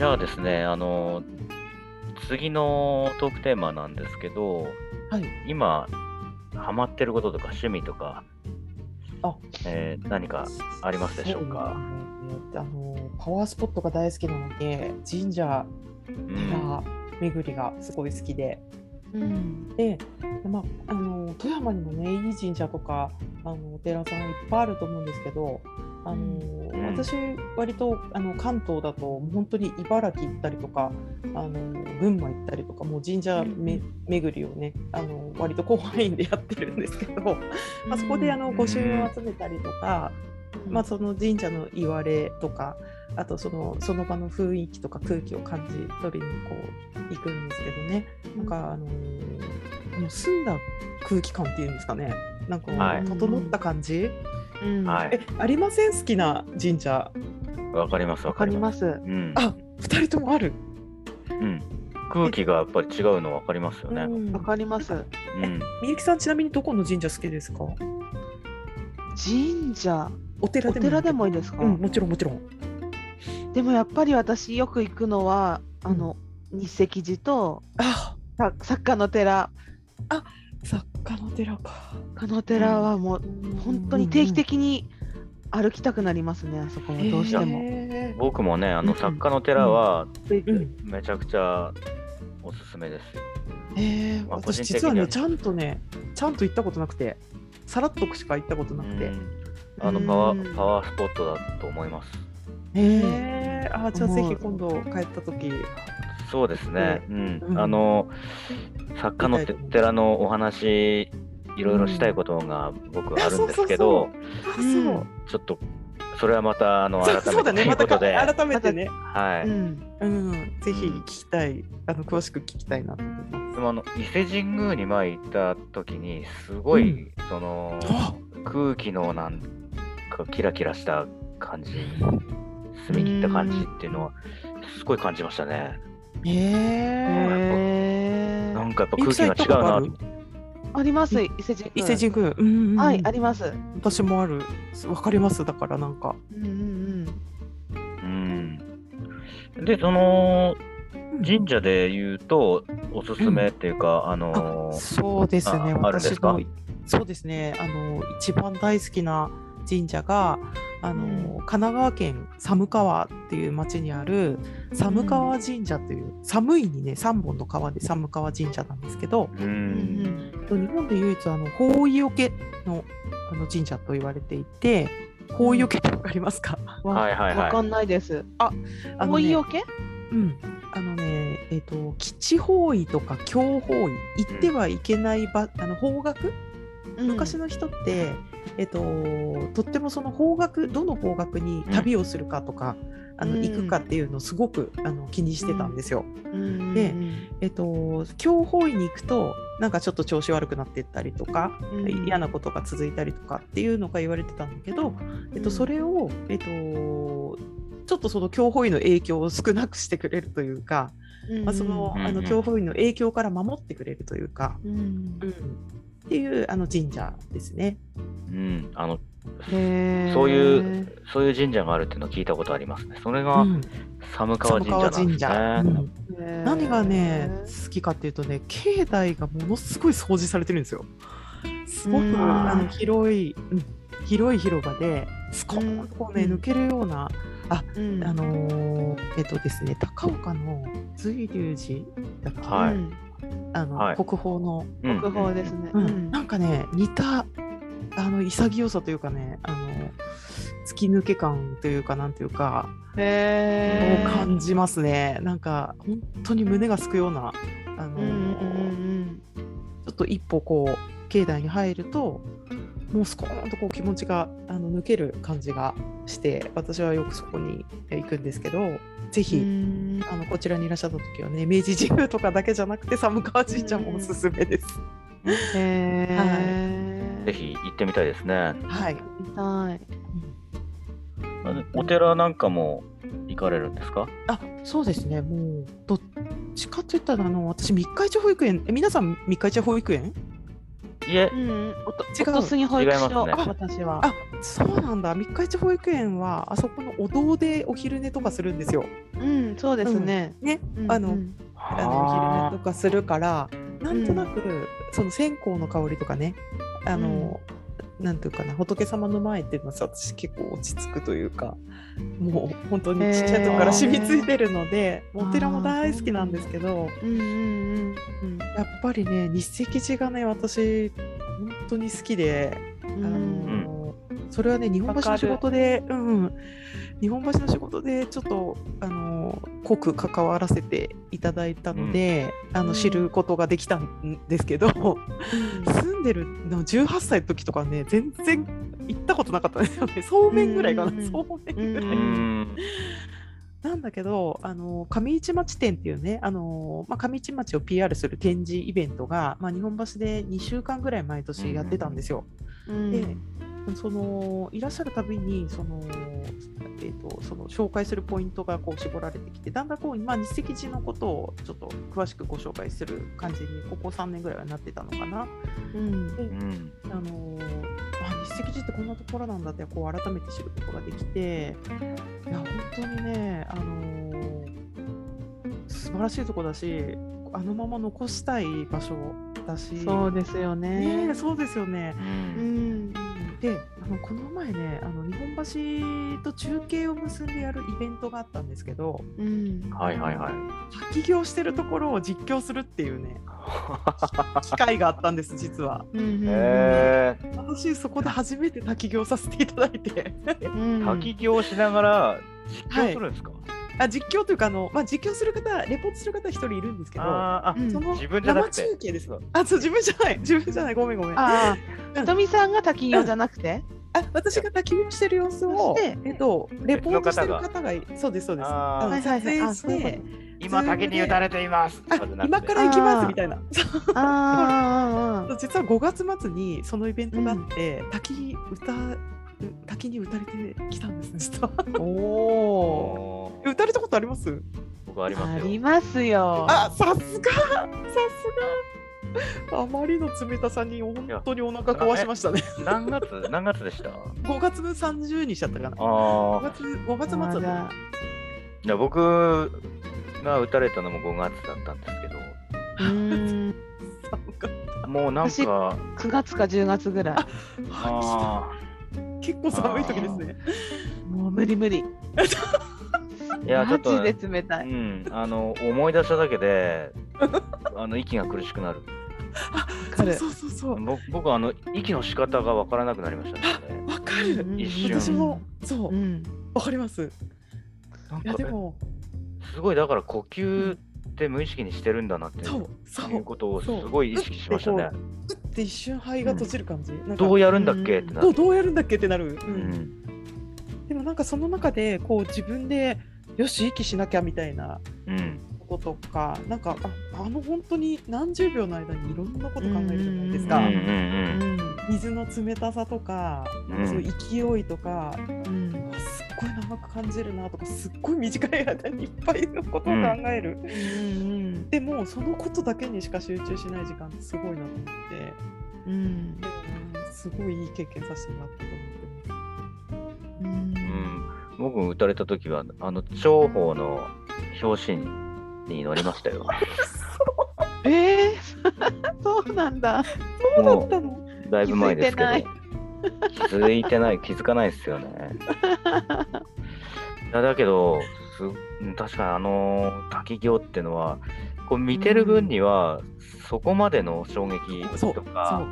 じゃあですね、あの、次のトークテーマなんですけど、はい。今、ハマってることとか趣味とか、あえー何かありますでしょうか？そうねあのパワースポットが大好きなので神社うん寺巡りがすごい好きで、うん。で、まあ、あの富山にもねいい神社とかあのお寺さんいっぱいあると思うんですけどあの、ん私割とあの関東だともう本当に茨城行ったりとかあの群馬行ったりとかもう神社め巡りをねあの割と広範囲でやってるんですけど、まあ、そこであの御朱印を集めたりとか、まあ、その神社の言われとかあとそのその場の雰囲気とか空気を感じ取りにこう行くんですけどね。なんかあのーあの澄んだ空気感っていうんですかね。なんかはい。整った感じ、うん。はいえありません？好きな神社わかります、わわかります？うん、あ二人ともある、うん。空気がやっぱり違うのわかりますよね。うんわかります。うん。みゆきさんちなみにどこの神社好きですか？神社？お寺でもお寺でもいいですか？うんもちろんもちろんでもやっぱり私よく行くのはあの日石寺とあさ作家の寺。作家の寺か。この寺はもう本当に定期的に歩きたくなりますね。あそこは。どうしても。へ僕もね、あのうん作家の寺はめちゃくちゃおすすめですよ。えー、まあ個私実はねちゃんとねちゃんと行ったことなくてさらっとしか行ったことなくて、うん。あのパワうんーパワースポットだと思います。へえあじゃあぜひ今度帰った時。そうですね。うん。うん。あの作家のて寺のお話いろいろしたいことが僕あるんですけど、あそう、うん。ちょっとそれはまたあのそ改めてそうだね。またいうことで、改めてね、はい。うん。うん、ぜひ聞きたい。あの詳しく聞きたいなと思います。でもあの伊勢神宮に前行った時にすごい、うん。そのあ空気のなんかキラキラした感じ澄み切った感じっていうのはすごい感じましたね。へえへーなんかやっぱ空気が違うな。あります伊勢神宮。伊勢神宮、うんうんうん。はいあります。私もある。わかります。だからなんか。うんうんうん。でその神社で言うとおすすめっていうか、あのーそうですね。私のそうですね。あの一番大好きな神社があの、うん神奈川県寒川っていう町にある寒川神社という、寒いにね3本の川で寒川神社なんですけどううんうん。ん日本で唯一あの法衣よけのあの神社と言われていて法衣よけってわかりますか、わはいはいはい。わかんないです。あの追いねよけ？うん、あのね、えっ、と、基地方位とか教方位、行ってはいけない場、あの方角、昔の人って、えっ、と、とってもその方角、どの方角に旅をするかとか、あのうん。行くかっていうのをすごくあの気にしてたんですよ。うん。でえっ、と、教方位に行くと、なんかちょっと調子悪くなっていったりとか、うん。嫌なことが続いたりとかっていうのが言われてたんだけど、えっと、それを、えっと、ちょっとその教法医の影響を少なくしてくれるというか、うん。まあ、そのうん。あの教法医の影響から守ってくれるというか、うん。うん、っていうあの神社ですね。うん、あのそういうそういう神社があるっていうのを聞いたことありますね。それがうん。寒川神社なんですね。うん。何がね好きかっていうとね境内がものすごい掃除されてるんですよ。すごくうん。あの広い、うん。広い広場でスコーンとこうね、うん抜けるようなうん。あのーえっとですね、高岡の随龍寺だっけ、はい。うんあのはい。国宝の、うん国宝ですね。うん。うん。なんかね似たあの潔さというかねあの突き抜け感というかなんていうか、を感じますね。なんか本当に胸がすくようなあのー、うんうん。ちょっと一歩こう境内に入るともうスコーンとこう気持ちがあの抜ける感じがして私はよくそこに行くんですけどぜうひ、あのこちらにいらっしゃった時はね明治神宮とかだけじゃなくて寒川神社もおすすめです。へー。ぜひ行ってみたいですね。はい、見たい。お寺なんかも行かれるんですか？あそうですね。もうどっちかといったらあの私三日市保育園え皆さん三日市保育園？いえ。う、ん、おと違う。おとすぎ保育所、違いますね。私は。あそうなんだ。三日市保育園はあそこのお堂でお昼寝とかするんですよ。うん、そうですね。ね。うんあのうんあ。のお昼あ寝とかするからなんとなく、その線香の香りとかね。あの、なんていうかな仏様の前っていうのはさ私結構落ち着くというかもう本当にちっちゃい時から染みついてるので、お寺も大好きなんですけどうんうんうんやっぱりね日赤寺がね私本当に好きで。うんあうん。のそれはね日本橋の仕事で、うんうん、日本橋の仕事でちょっとあの濃く関わらせていただいたので、あうん。の知ることができたんですけど、住んでるの18歳の時とかね全然行ったことなかったんですよね。そうめんぐらいかな、うんうんうん。そうめんぐらい、なんだけどあの上市町店っていうねあの、まあ、上市町を PR する展示イベントが、まあ、日本橋で2週間ぐらい毎年やってたんですよ。うんでそのいらっしゃるたびにその、えー、とその紹介するポイントがこう絞られてきてだんだんこう今日赤寺のことをちょっと詳しくご紹介する感じにここ3年ぐらいはなってたのかな。うん。でうん。あのあ日赤寺ってこんなところなんだってこう改めて知ることができていや本当にね、あの素晴らしいとこだしあのまま残したい場所だしそうですよね。ねえそうですよね。ううん。んであのこの前ねあの日本橋と中継を結んでやるイベントがあったんですけどうん。はいはいはい。滝行してるところを実況するっていうね 機会があったんです実は。うんうんへえ。私そこで初めて滝行させていただいて。うん。滝行しながら実況するんですか、あ実況というかあの、まあ、実況する方レポートする方一人いるんですけどあその自分じゃなくて。生中継ですあそう自分じゃない。自分じゃない。ごめんごめん。あひとみさんが滝行じゃなくて、あ私が滝行してる様子をそしてえっとレポートしてる方がいそうですそうです。あー。あのはいはいはい。撮影して今滝に打たれています。今から行きますみたいな。ああああああ実は5月末にそのイベントがあって、滝歌滝に打たれてきたんです実は。おおおー打たれたことあります？僕ありますよ。ありますよ。あさすが！さすが！あまりの冷たさに本当にお腹壊しましたね。何月？何月でした？5月30にしちゃったかな。あ5あ月 ,5 月末だったまだ。いや僕が打たれたのも5月だったんですけど。うーん。寒かっもうなん私か9月か10月ぐらい。結構寒い時ですね。もう無理無理。いやちょっとマジで冷たあうい。ん。あの思い出しただけで あの息が苦しくなる。わかる。そうそうそう。僕僕はあの息の仕方がわからなくなりましたね。わかる。うん一瞬。私もそう。うん。わかります。いやでもすごいだから呼吸って無意識にしてるんだなってそうそう。いうことをすそう。ごい意識しましたね。うって一瞬肺が閉じる感じ、なん。かどうやるんだっけってなる。どうどうやるんだっけってなる、ううんん。でもなんかその中でこう自分でよし息しなきゃみたいなうん。こととかなんかああの本当に何十秒の間にいろんなこと考えるじゃないですか、うんうんうん。水の冷たさとか、うん。その勢いとかうん。すっごい長く感じるなとかすっごい短い間にいっぱいのことを考える、うんでもそのことだけにしか集中しない時間ってすごいなと思って、うん。うんすごいいい経験させてもらったと思。う。んうん僕打たれた時はあの長宝の表紙に乗りましたよ。えー、そうなんだ。そうだったの？だいぶ前ですけど。気づい気づいてない気づかないですよね。いやだけどすうん確かにあの滝行ってのはこう見てる分にはそこまでの衝撃とか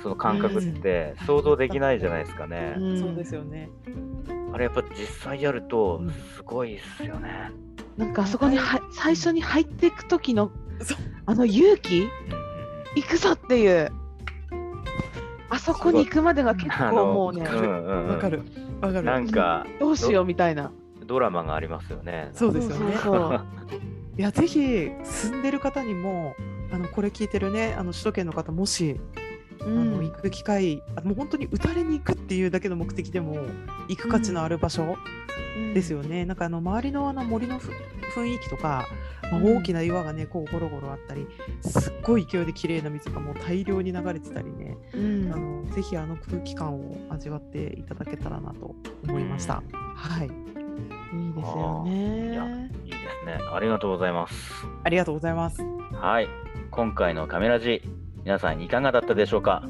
その感覚ってうん想像できないじゃないですかね、うん。そうですよね。あれやっぱ実際やるとうん。すごいっすよね、なんかあそこには最初に入っていく時のあの勇気？行くぞっていう。あそこに行くまでが結構もうねうんうんうん。わかる。わかる。なんかどうしようみたいな。ドラマがありますよね。そうですよね。そうそう。いやぜひ住んでる方にもあのこれ聞いてるねあの首都圏の方もしあの行く機会あもう本当に打たれに行くっていうだけの目的でも行く価値のある場所ですよね、なんかあの周りのあの森のふ雰囲気とか、まあ、うん大きな岩がねこうゴロゴロあったりすっごい勢いで綺麗な水がもう大量に流れてたりね、うんあのぜひあの空気感を味わっていただけたらなと思いました。はい、いいですよいやね。いいですね。ありがとうございます。ありがとうございます。はい。今回のカメラジ、皆さんいかがだったでしょうか？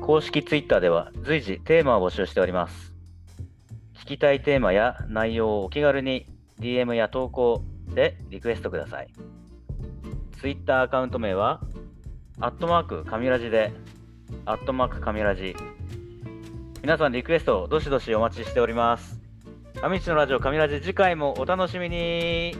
公式 Twitter では随時テーマを募集しております。聞きたいテーマや内容をお気軽に DM や投稿でリクエストください。Twitter アカウント名は、アットマークカミラジで、アットマークカミラジ。皆さんリクエストどしどしお待ちしております。アミチのラジオカミラジ次回もお楽しみに